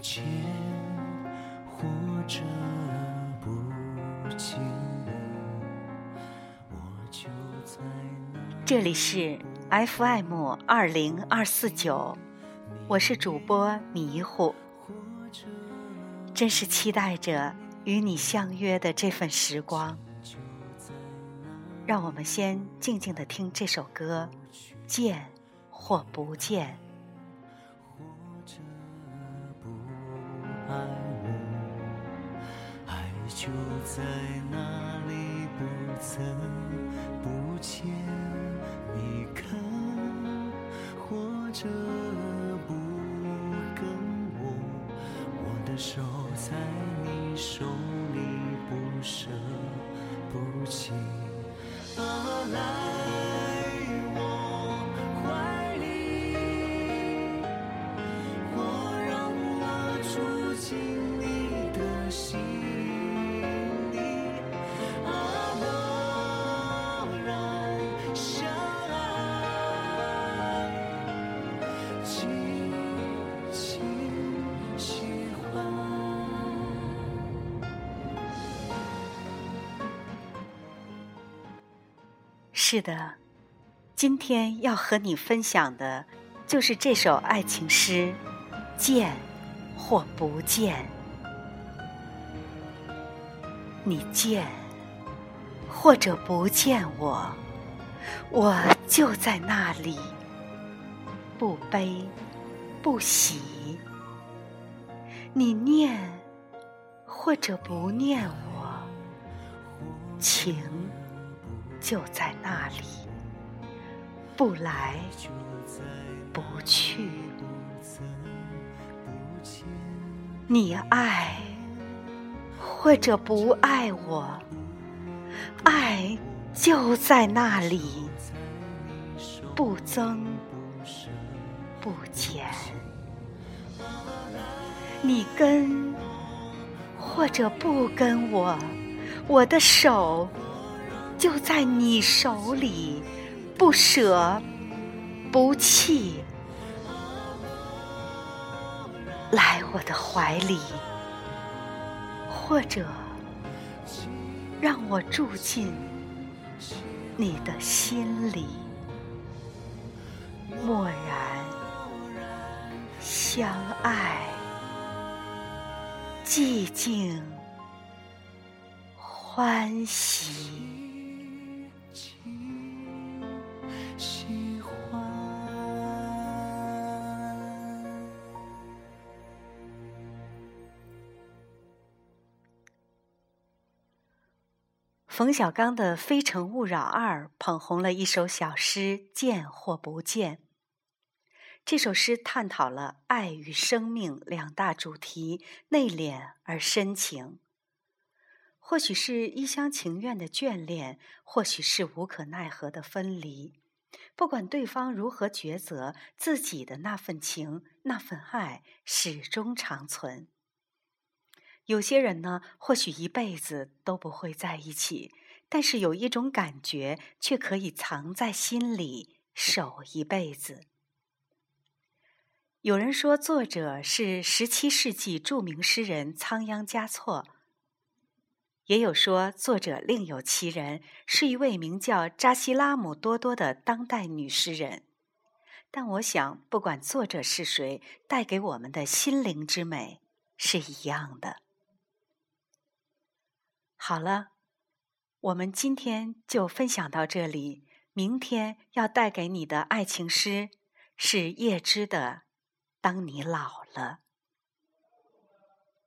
见，或者不见我，我就在那。这里是 FM 二零二四九，我是主播迷糊，真是期待着与你相约的这份时光。让我们先静静的听这首歌，见或不见。就在那里，不曾不见。你看，或者不跟我，我的手在你手里，不舍不弃。啊，来是的，今天要和你分享的，就是这首爱情诗，《见或不见》。你见或者不见我，我就在那里，不悲不喜。你念或者不念我，情。就在那里，不来不去。你爱或者不爱我，爱就在那里，不增不减。你跟或者不跟我，我的手。就在你手里，不舍不弃，来我的怀里，或者让我住进你的心里，默然相爱，寂静欢喜。冯小刚的《非诚勿扰二》捧红了一首小诗《见或不见》。这首诗探讨了爱与生命两大主题，内敛而深情。或许是一厢情愿的眷恋，或许是无可奈何的分离。不管对方如何抉择，自己的那份情、那份爱始终长存。有些人呢，或许一辈子都不会在一起，但是有一种感觉却可以藏在心里，守一辈子。有人说，作者是十七世纪著名诗人仓央嘉措。也有说，作者另有其人，是一位名叫扎西拉姆多多的当代女诗人。但我想，不管作者是谁，带给我们的心灵之美是一样的。好了，我们今天就分享到这里。明天要带给你的爱情诗是叶芝的《当你老了》。